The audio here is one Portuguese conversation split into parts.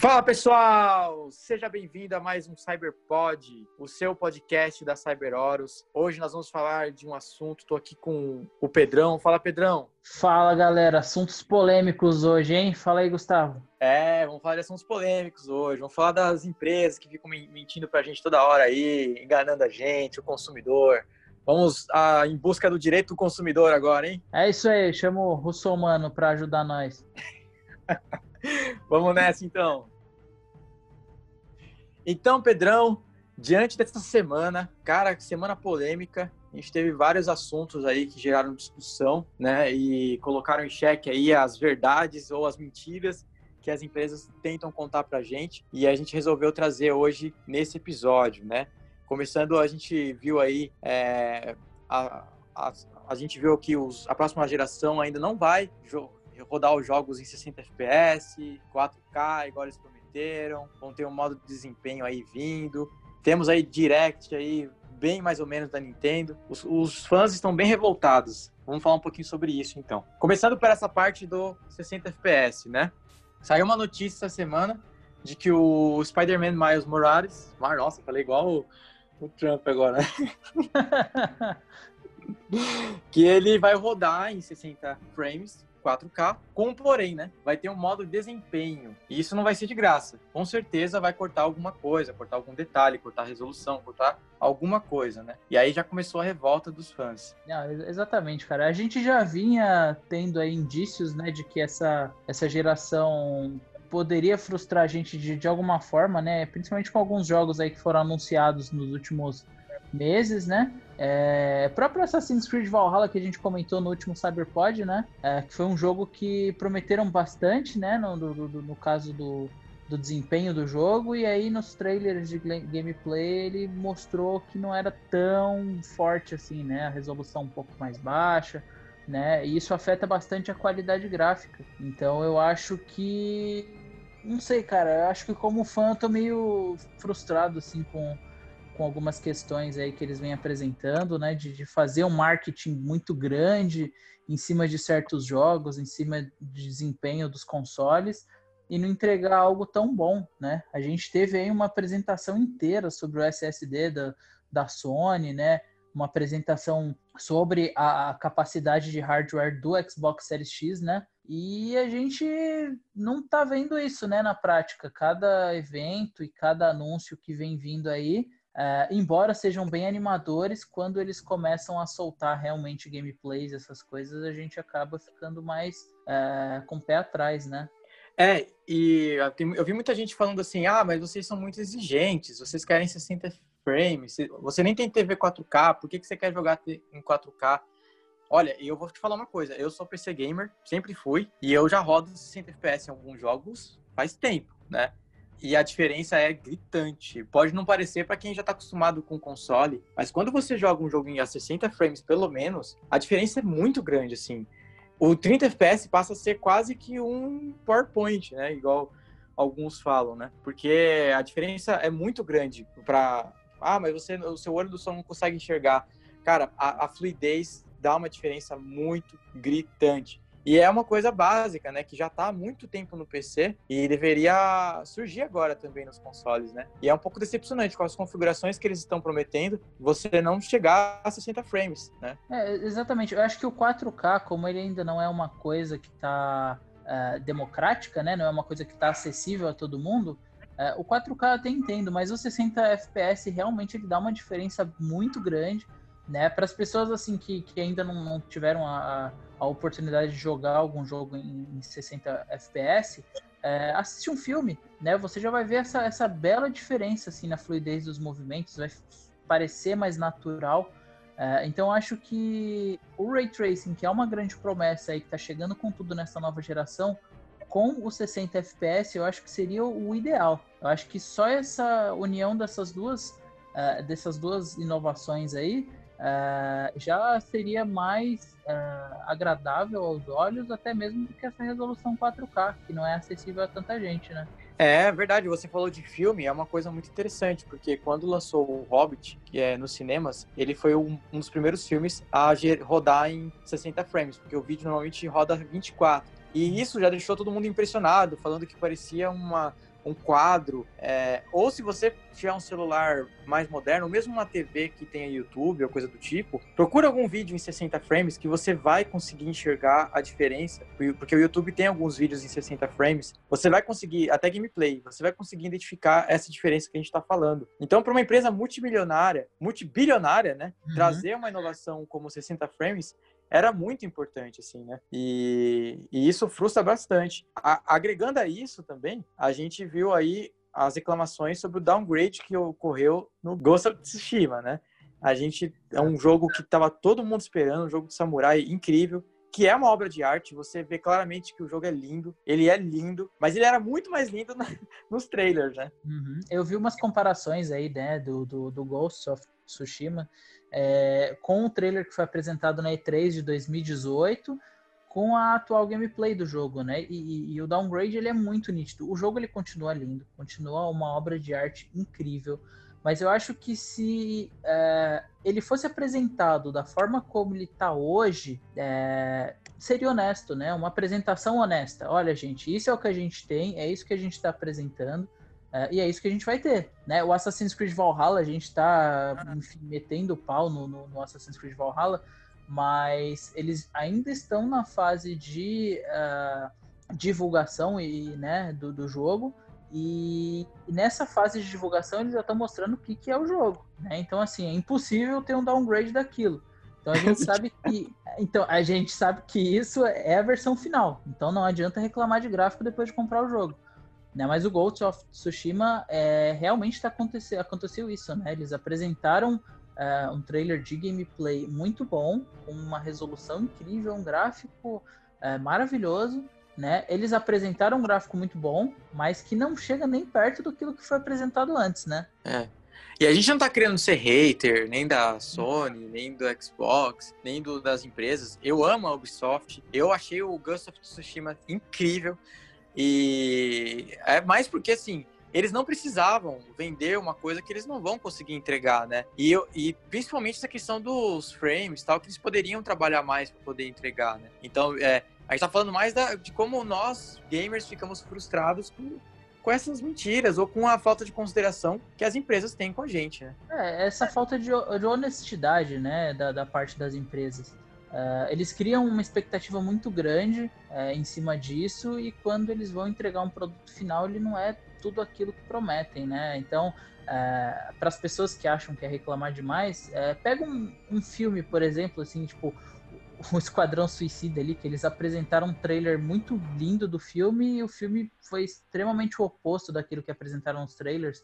Fala pessoal, seja bem-vindo a mais um CyberPod, o seu podcast da CyberOros. Hoje nós vamos falar de um assunto, estou aqui com o Pedrão. Fala Pedrão. Fala galera, assuntos polêmicos hoje, hein? Fala aí, Gustavo. É, vamos falar de assuntos polêmicos hoje. Vamos falar das empresas que ficam mentindo pra gente toda hora aí, enganando a gente, o consumidor. Vamos ah, em busca do direito do consumidor agora, hein? É isso aí, chama o Russomano para ajudar nós. Vamos nessa então. Então, Pedrão, diante dessa semana, cara, semana polêmica, a gente teve vários assuntos aí que geraram discussão, né, e colocaram em xeque aí as verdades ou as mentiras que as empresas tentam contar pra gente, e a gente resolveu trazer hoje nesse episódio, né. Começando, a gente viu aí é, a, a, a, gente viu que os, a próxima geração ainda não vai rodar os jogos em 60 FPS, 4K, igual eles prometeram. Vão ter um modo de desempenho aí vindo. Temos aí Direct aí, bem mais ou menos da Nintendo. Os, os fãs estão bem revoltados. Vamos falar um pouquinho sobre isso então. Começando por essa parte do 60 FPS, né? Saiu uma notícia essa semana de que o Spider-Man Miles Morales, nossa, falei igual o, o Trump agora, né? que ele vai rodar em 60 frames 4K, com porém, né? Vai ter um modo desempenho. E isso não vai ser de graça. Com certeza vai cortar alguma coisa, cortar algum detalhe, cortar resolução, cortar alguma coisa, né? E aí já começou a revolta dos fãs. Não, exatamente, cara. A gente já vinha tendo aí indícios, né, de que essa, essa geração poderia frustrar a gente de, de alguma forma, né? Principalmente com alguns jogos aí que foram anunciados nos últimos meses, né? É, próprio Assassin's Creed Valhalla que a gente comentou no último Cyberpod, né? É, que foi um jogo que prometeram bastante, né? No, no, caso do, do desempenho do jogo, e aí nos trailers de gameplay ele mostrou que não era tão forte assim, né? A resolução um pouco mais baixa, né? E isso afeta bastante a qualidade gráfica. Então eu acho que. Não sei, cara. Eu acho que como fã eu tô meio frustrado assim com com algumas questões aí que eles vêm apresentando, né, de, de, fazer um marketing muito grande em cima de certos jogos, em cima de desempenho dos consoles e não entregar algo tão bom, né? A gente teve aí uma apresentação inteira sobre o SSD da, da Sony, né? Uma apresentação sobre a, a capacidade de hardware do Xbox Series X, né? E a gente não tá vendo isso, né, na prática. Cada evento e cada anúncio que vem vindo aí é, embora sejam bem animadores, quando eles começam a soltar realmente gameplays, essas coisas, a gente acaba ficando mais é, com o pé atrás, né? É, e eu vi muita gente falando assim: ah, mas vocês são muito exigentes, vocês querem 60 frames, você nem tem TV 4K, por que, que você quer jogar em 4K? Olha, eu vou te falar uma coisa: eu sou PC gamer, sempre fui, e eu já rodo 60 FPS em alguns jogos faz tempo, né? E a diferença é gritante. Pode não parecer para quem já está acostumado com console, mas quando você joga um joguinho a 60 frames pelo menos, a diferença é muito grande assim. O 30 FPS passa a ser quase que um PowerPoint, né? Igual alguns falam, né? Porque a diferença é muito grande para ah, mas você o seu olho do som não consegue enxergar. Cara, a, a fluidez dá uma diferença muito gritante. E é uma coisa básica, né? Que já está há muito tempo no PC e deveria surgir agora também nos consoles, né? E é um pouco decepcionante com as configurações que eles estão prometendo, você não chegar a 60 frames, né? É, exatamente. Eu acho que o 4K, como ele ainda não é uma coisa que está é, democrática, né? Não é uma coisa que está acessível a todo mundo. Uh, o 4K eu até entendo, mas o 60 FPS realmente ele dá uma diferença muito grande, né? Para as pessoas assim que, que ainda não, não tiveram a, a oportunidade de jogar algum jogo em, em 60 FPS, é, assiste um filme, né? Você já vai ver essa, essa bela diferença assim na fluidez dos movimentos, vai parecer mais natural. É, então acho que o ray tracing, que é uma grande promessa aí que está chegando com tudo nessa nova geração, com os 60 FPS, eu acho que seria o ideal. Eu acho que só essa união dessas duas, uh, dessas duas inovações aí uh, já seria mais uh, agradável aos olhos, até mesmo do que essa resolução 4K, que não é acessível a tanta gente, né? É verdade, você falou de filme, é uma coisa muito interessante, porque quando lançou o Hobbit, que é nos cinemas, ele foi um, um dos primeiros filmes a rodar em 60 frames, porque o vídeo normalmente roda 24. E isso já deixou todo mundo impressionado, falando que parecia uma um quadro, é, ou se você tiver um celular mais moderno, ou mesmo uma TV que tenha YouTube ou coisa do tipo, procura algum vídeo em 60 frames que você vai conseguir enxergar a diferença, porque o YouTube tem alguns vídeos em 60 frames, você vai conseguir, até gameplay, você vai conseguir identificar essa diferença que a gente está falando. Então, para uma empresa multimilionária, multibilionária, né, uhum. trazer uma inovação como 60 frames era muito importante, assim, né? E, e isso frustra bastante. A, agregando a isso também, a gente viu aí as reclamações sobre o downgrade que ocorreu no Ghost of Tsushima, né? A gente é um jogo que estava todo mundo esperando, um jogo de samurai incrível, que é uma obra de arte. Você vê claramente que o jogo é lindo, ele é lindo, mas ele era muito mais lindo na, nos trailers, né? Uhum. Eu vi umas comparações aí, né, do, do, do Ghost of Tsushima é, com o trailer que foi apresentado na E3 de 2018 com a atual gameplay do jogo, né? E, e, e, o downgrade ele é muito nítido. O jogo ele continua lindo, continua uma obra de arte incrível, mas eu acho que se é, ele fosse apresentado da forma como ele está hoje, é, seria honesto, né? Uma apresentação honesta. Olha, gente, isso é o que a gente tem, é isso que a gente está apresentando. É, e é isso que a gente vai ter, né? O Assassin's Creed Valhalla, a gente está metendo o pau no, no, no, Assassin's Creed Valhalla, mas eles ainda estão na fase de uh, divulgação e, né, do, do jogo, e, e, nessa fase de divulgação eles já estão mostrando o que, que é o jogo, né? Então, assim, é impossível ter um downgrade daquilo. Então a gente sabe que. Então, a gente sabe que isso é a versão final. Então não adianta reclamar de gráfico depois de comprar o jogo. Né? Mas o Ghost of Tsushima é, realmente tá acontecer, aconteceu isso, né? Eles apresentaram é, um trailer de gameplay muito bom, com uma resolução incrível, um gráfico é, maravilhoso. Né? Eles apresentaram um gráfico muito bom, mas que não chega nem perto do que foi apresentado antes, né? É. E a gente não tá querendo ser hater, nem da Sony, nem do Xbox, nem do, das empresas. Eu amo a Ubisoft. Eu achei o Ghost of Tsushima incrível. E é mais porque, assim, eles não precisavam vender uma coisa que eles não vão conseguir entregar, né? E, eu, e principalmente essa questão dos frames tal, que eles poderiam trabalhar mais para poder entregar, né? Então, é, a gente tá falando mais da, de como nós, gamers, ficamos frustrados com, com essas mentiras ou com a falta de consideração que as empresas têm com a gente, né? É, essa falta de, de honestidade, né, da, da parte das empresas. Uh, eles criam uma expectativa muito grande uh, em cima disso e quando eles vão entregar um produto final, ele não é tudo aquilo que prometem, né? Então, uh, para as pessoas que acham que é reclamar demais, pega um, um, filme, por exemplo, assim, tipo o Esquadrão Suicida ali, que eles apresentaram um trailer muito lindo do filme e o filme foi extremamente o oposto daquilo que apresentaram os trailers,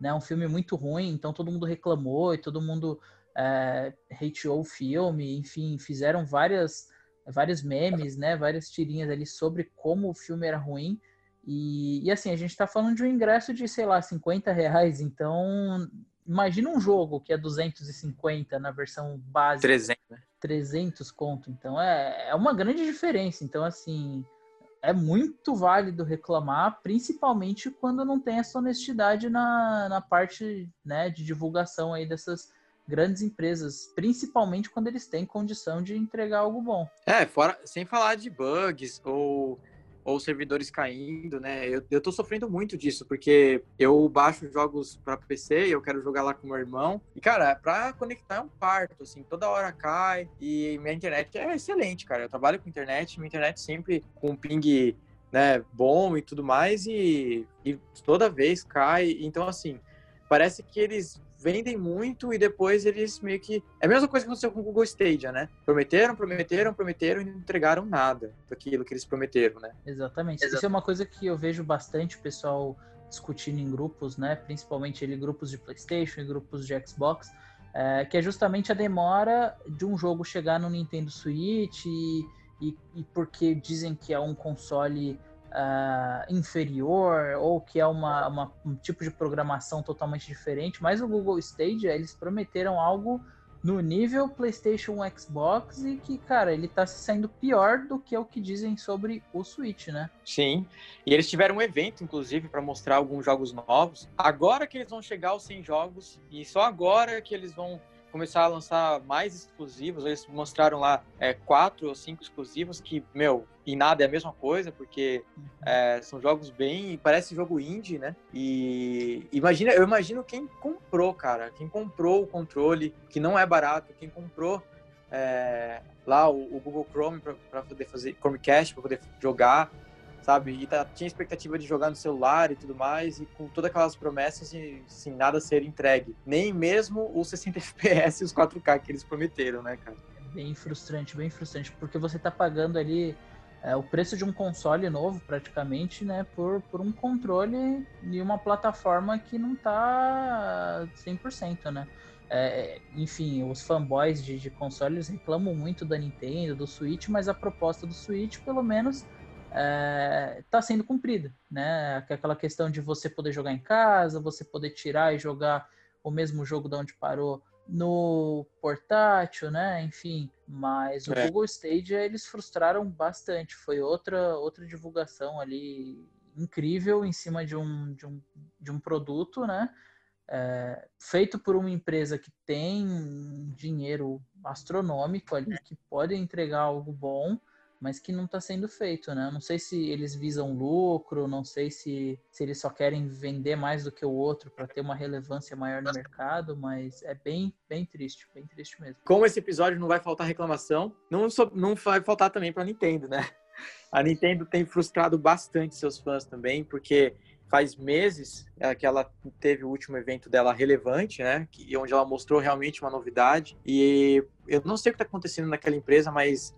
né? Um filme muito ruim, então todo mundo reclamou e todo mundo é, hateou o filme, enfim, fizeram várias, vários memes, né, várias tirinhas ali sobre como o filme era ruim. E, e assim, a gente está falando de um ingresso de, sei lá, 50 reais, então imagina um jogo que é 250 na versão base. 300, né? 300 conto. Então é, é uma grande diferença. Então, assim, é muito válido reclamar, principalmente quando não tem essa honestidade na, na parte né, de divulgação aí dessas grandes empresas, principalmente quando eles têm condição de entregar algo bom. É, fora, sem falar de bugs ou, ou servidores caindo, né? Eu, eu tô sofrendo muito disso, porque eu baixo jogos para PC e eu quero jogar lá com meu irmão. E, cara, para conectar é um parto, assim, toda hora cai. E minha internet é excelente, cara. Eu trabalho com internet, minha internet sempre com ping né, bom e tudo mais, e, e toda vez cai. Então, assim, parece que eles vendem muito e depois eles meio que. É a mesma coisa que aconteceu com o Google Stadia, né? Prometeram, prometeram, prometeram e não entregaram nada daquilo que eles prometeram, né? Exatamente. Exatamente. Isso é uma coisa que eu vejo bastante o pessoal discutindo em grupos, né? Principalmente ele, grupos de PlayStation e grupos de Xbox, é, que é justamente a demora de um jogo chegar no Nintendo Switch e, e, e porque dizem que é um console uh, inferior ou que é uma, uma, um tipo de programação totalmente diferente, mas o Google Stadia, eles prometeram algo no nível PlayStation Xbox e que, cara, ele tá saindo pior do que o que dizem sobre o Switch, né? Sim. E eles tiveram um evento, inclusive, para mostrar alguns jogos novos. Agora que eles vão chegar aos 100 jogos e só agora que eles vão começar a lançar mais exclusivos. Eles mostraram lá é, quatro ou cinco exclusivos que, meu, em nada é a mesma coisa, porque uhum. é, são jogos bem. Parece jogo indie, né? E imagina, eu imagino quem comprou, cara. Quem comprou o controle, que não é barato, quem comprou é, lá o, o, Google Chrome para poder fazer Chromecast, para poder jogar sabe? E tá, tinha expectativa de jogar no celular e tudo mais, e com todas aquelas promessas e sem nada ser entregue. Nem mesmo os 60 FPS e os 4K que eles prometeram, né, cara? Bem frustrante, bem frustrante, porque você tá pagando ali é, o preço de um console novo, praticamente, né, por, por um controle e uma plataforma que não tá 100%, né? É, enfim, os fanboys de, de consoles reclamam muito da Nintendo, do Switch, mas a proposta do Switch, pelo menos, está é, tá sendo cumprida, né? Aquela questão de você poder jogar em casa, você poder tirar e jogar o mesmo jogo de onde parou no portátil, né? Enfim, mas o é. Google Stadia eles frustraram bastante. Foi outra outra divulgação ali incrível em cima de um de um, de um produto, né? É, feito por uma empresa que tem dinheiro astronômico ali, que pode entregar algo bom, mas que não está sendo feito, né? Não sei se eles visam lucro, não sei se, se eles só querem vender mais do que o outro para ter uma relevância maior no mercado, mas é bem, bem triste, bem triste mesmo. Como esse episódio não vai faltar reclamação, não, só, não vai faltar também para a Nintendo, né? A Nintendo tem frustrado bastante seus fãs também, porque faz meses é, que ela teve o último evento dela relevante, né? Que, onde ela mostrou realmente uma novidade. E eu não sei o que está acontecendo naquela empresa, mas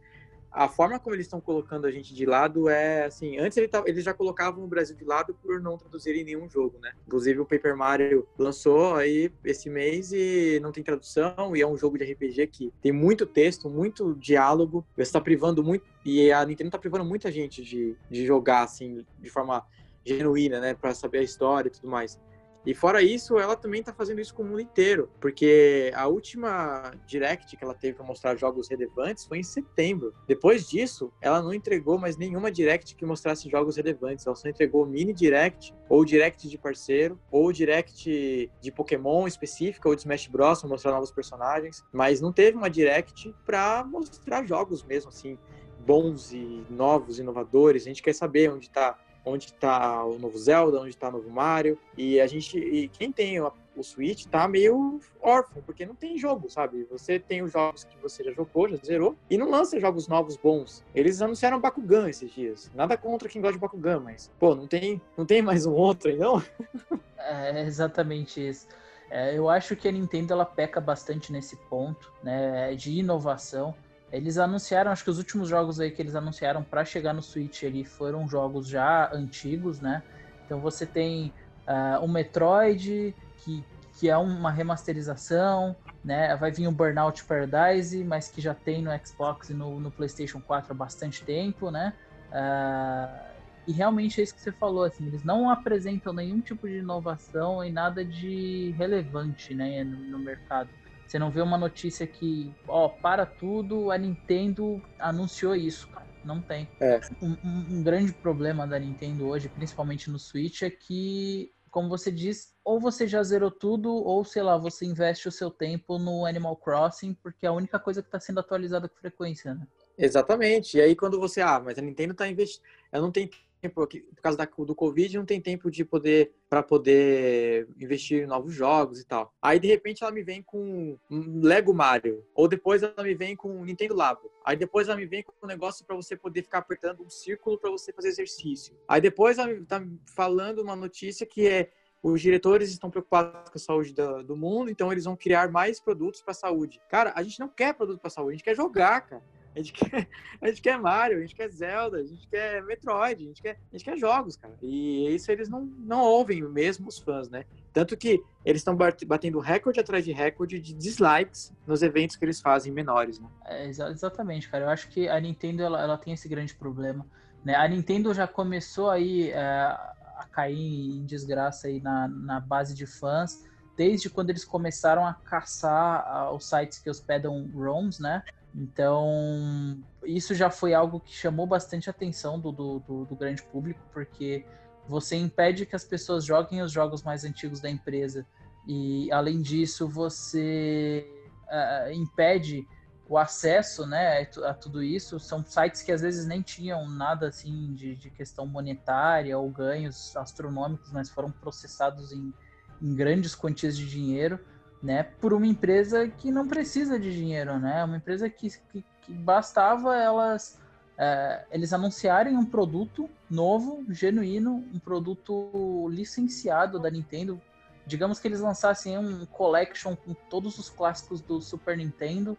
a forma como eles estão colocando a gente de lado é assim, antes ele eles já colocavam o Brasil de lado por não traduzirem nenhum jogo, né? Inclusive o Paper Mario lançou aí esse mês e não tem tradução e é um jogo de RPG que tem muito texto, muito diálogo, está privando muito e a Nintendo está privando muita gente de, de jogar assim de forma genuína, né, para saber a história e tudo mais. E fora isso, ela também está fazendo isso com o mundo inteiro, porque a última direct que ela teve para mostrar jogos relevantes foi em setembro. Depois disso, ela não entregou mais nenhuma direct que mostrasse jogos relevantes. Ela só entregou mini direct, ou direct de parceiro, ou direct de Pokémon específica, ou de Smash Bros. para mostrar novos personagens. Mas não teve uma direct para mostrar jogos mesmo, assim, bons e novos, inovadores. A gente quer saber onde está onde está o novo Zelda, onde está o novo Mario. E a gente, e quem tem o, Switch tá meio órfão, porque não tem jogo, sabe? Você tem os jogos que você já jogou, já zerou, e não lança jogos novos bons. Eles anunciaram Bakugan esses dias. Nada contra quem gosta de Bakugan, mas, pô, não tem, não tem mais um outro aí, não? É exatamente isso. É, eu acho que a Nintendo ela peca bastante nesse ponto, né, de inovação. Eles anunciaram, acho que os últimos jogos aí que eles anunciaram para chegar no Switch ali foram jogos já antigos, né? Então você tem uh, o Metroid, que, que é uma remasterização, né? Vai vir o Burnout Paradise, mas que já tem no Xbox e no, no PlayStation 4 há bastante tempo, né? Uh, e realmente é isso que você falou, assim, eles não apresentam nenhum tipo de inovação e nada de relevante, né, no, no mercado. Você não vê uma notícia que, ó, para tudo, a Nintendo anunciou isso, cara. Não tem. É. Um, um, grande problema da Nintendo hoje, principalmente no Switch, é que, como você diz, ou você já zerou tudo, ou sei lá, você investe o seu tempo no Animal Crossing, porque é a única coisa que está sendo atualizada com frequência, né? Exatamente. E aí quando você, ah, mas a Nintendo está investindo, eu não tenho tempo, por causa da, do Covid, não tem tempo de poder para poder investir em novos jogos e tal. Aí de repente ela me vem com Lego Mario, ou depois ela me vem com Nintendo Labo. Aí depois ela me vem com um negócio para você poder ficar apertando um círculo para você fazer exercício. Aí depois ela tá falando uma notícia que é os diretores estão preocupados com a saúde do, do mundo, então eles vão criar mais produtos para saúde. Cara, a gente não quer produto para saúde, a gente quer jogar, cara. A gente, quer, a gente quer Mario, a gente quer Zelda, a gente quer Metroid, a gente quer, a gente quer jogos, cara. E isso eles não, não ouvem mesmo os fãs, né? Tanto que eles estão batendo recorde atrás de recorde de dislikes nos eventos que eles fazem menores, né? É, exatamente, cara. Eu acho que a Nintendo ela, ela tem esse grande problema. Né? A Nintendo já começou aí é, a cair em desgraça aí na, na base de fãs desde quando eles começaram a caçar os sites que hospedam ROMs, né? Então, isso já foi algo que chamou bastante atenção do, do, do, do grande público, porque você impede que as pessoas joguem os jogos mais antigos da empresa. E, além disso, você uh, impede o acesso né, a tudo isso. São sites que às vezes nem tinham nada assim de, de questão monetária ou ganhos astronômicos, mas foram processados em, em grandes quantias de dinheiro, né, por uma empresa que não precisa de dinheiro, né, uma empresa que, que, que bastava elas é, eles anunciarem um produto novo, genuíno, um produto licenciado da Nintendo. Digamos que eles lançassem um collection com todos os clássicos do Super Nintendo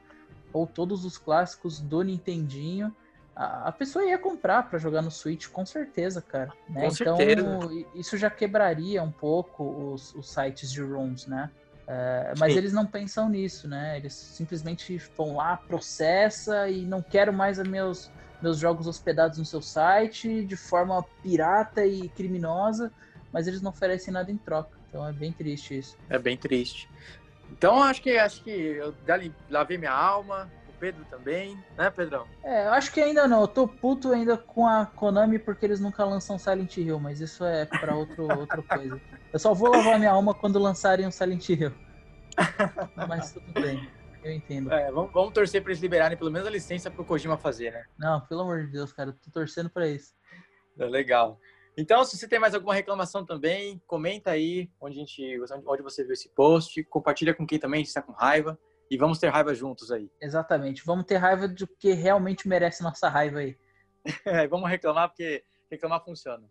ou todos os clássicos do Nintendinho. A, a pessoa ia comprar para jogar no Switch, com certeza, cara. Né? Com então, certeza. isso já quebraria um pouco os, os sites de ROMs, né? É, mas Sim. eles não pensam nisso, né? Eles simplesmente vão lá, processa e não quero mais meus meus jogos hospedados no seu site de forma pirata e criminosa, mas eles não oferecem nada em troca. Então é bem triste isso. É bem triste. Então acho que acho que eu lavei minha alma, Pedro também, né, Pedrão? É, eu acho que ainda não. Eu tô puto ainda com a Konami porque eles nunca lançam Silent Hill, mas isso é para outro outra coisa. Eu só vou lavar minha alma quando lançarem um Silent Hill. Mas tudo bem. Eu entendo. É, vamos, vamos torcer para eles liberarem pelo menos a licença para o Kojima fazer, né? Não, pelo amor de Deus, cara, tô torcendo para isso. É, legal. Então, se você tem mais alguma reclamação também, comenta aí onde, a gente, onde você viu esse post, compartilha com quem também está com raiva e vamos ter raiva juntos aí. Exatamente, vamos ter raiva do que realmente merece nossa raiva aí. É, vamos reclamar porque reclamar funciona.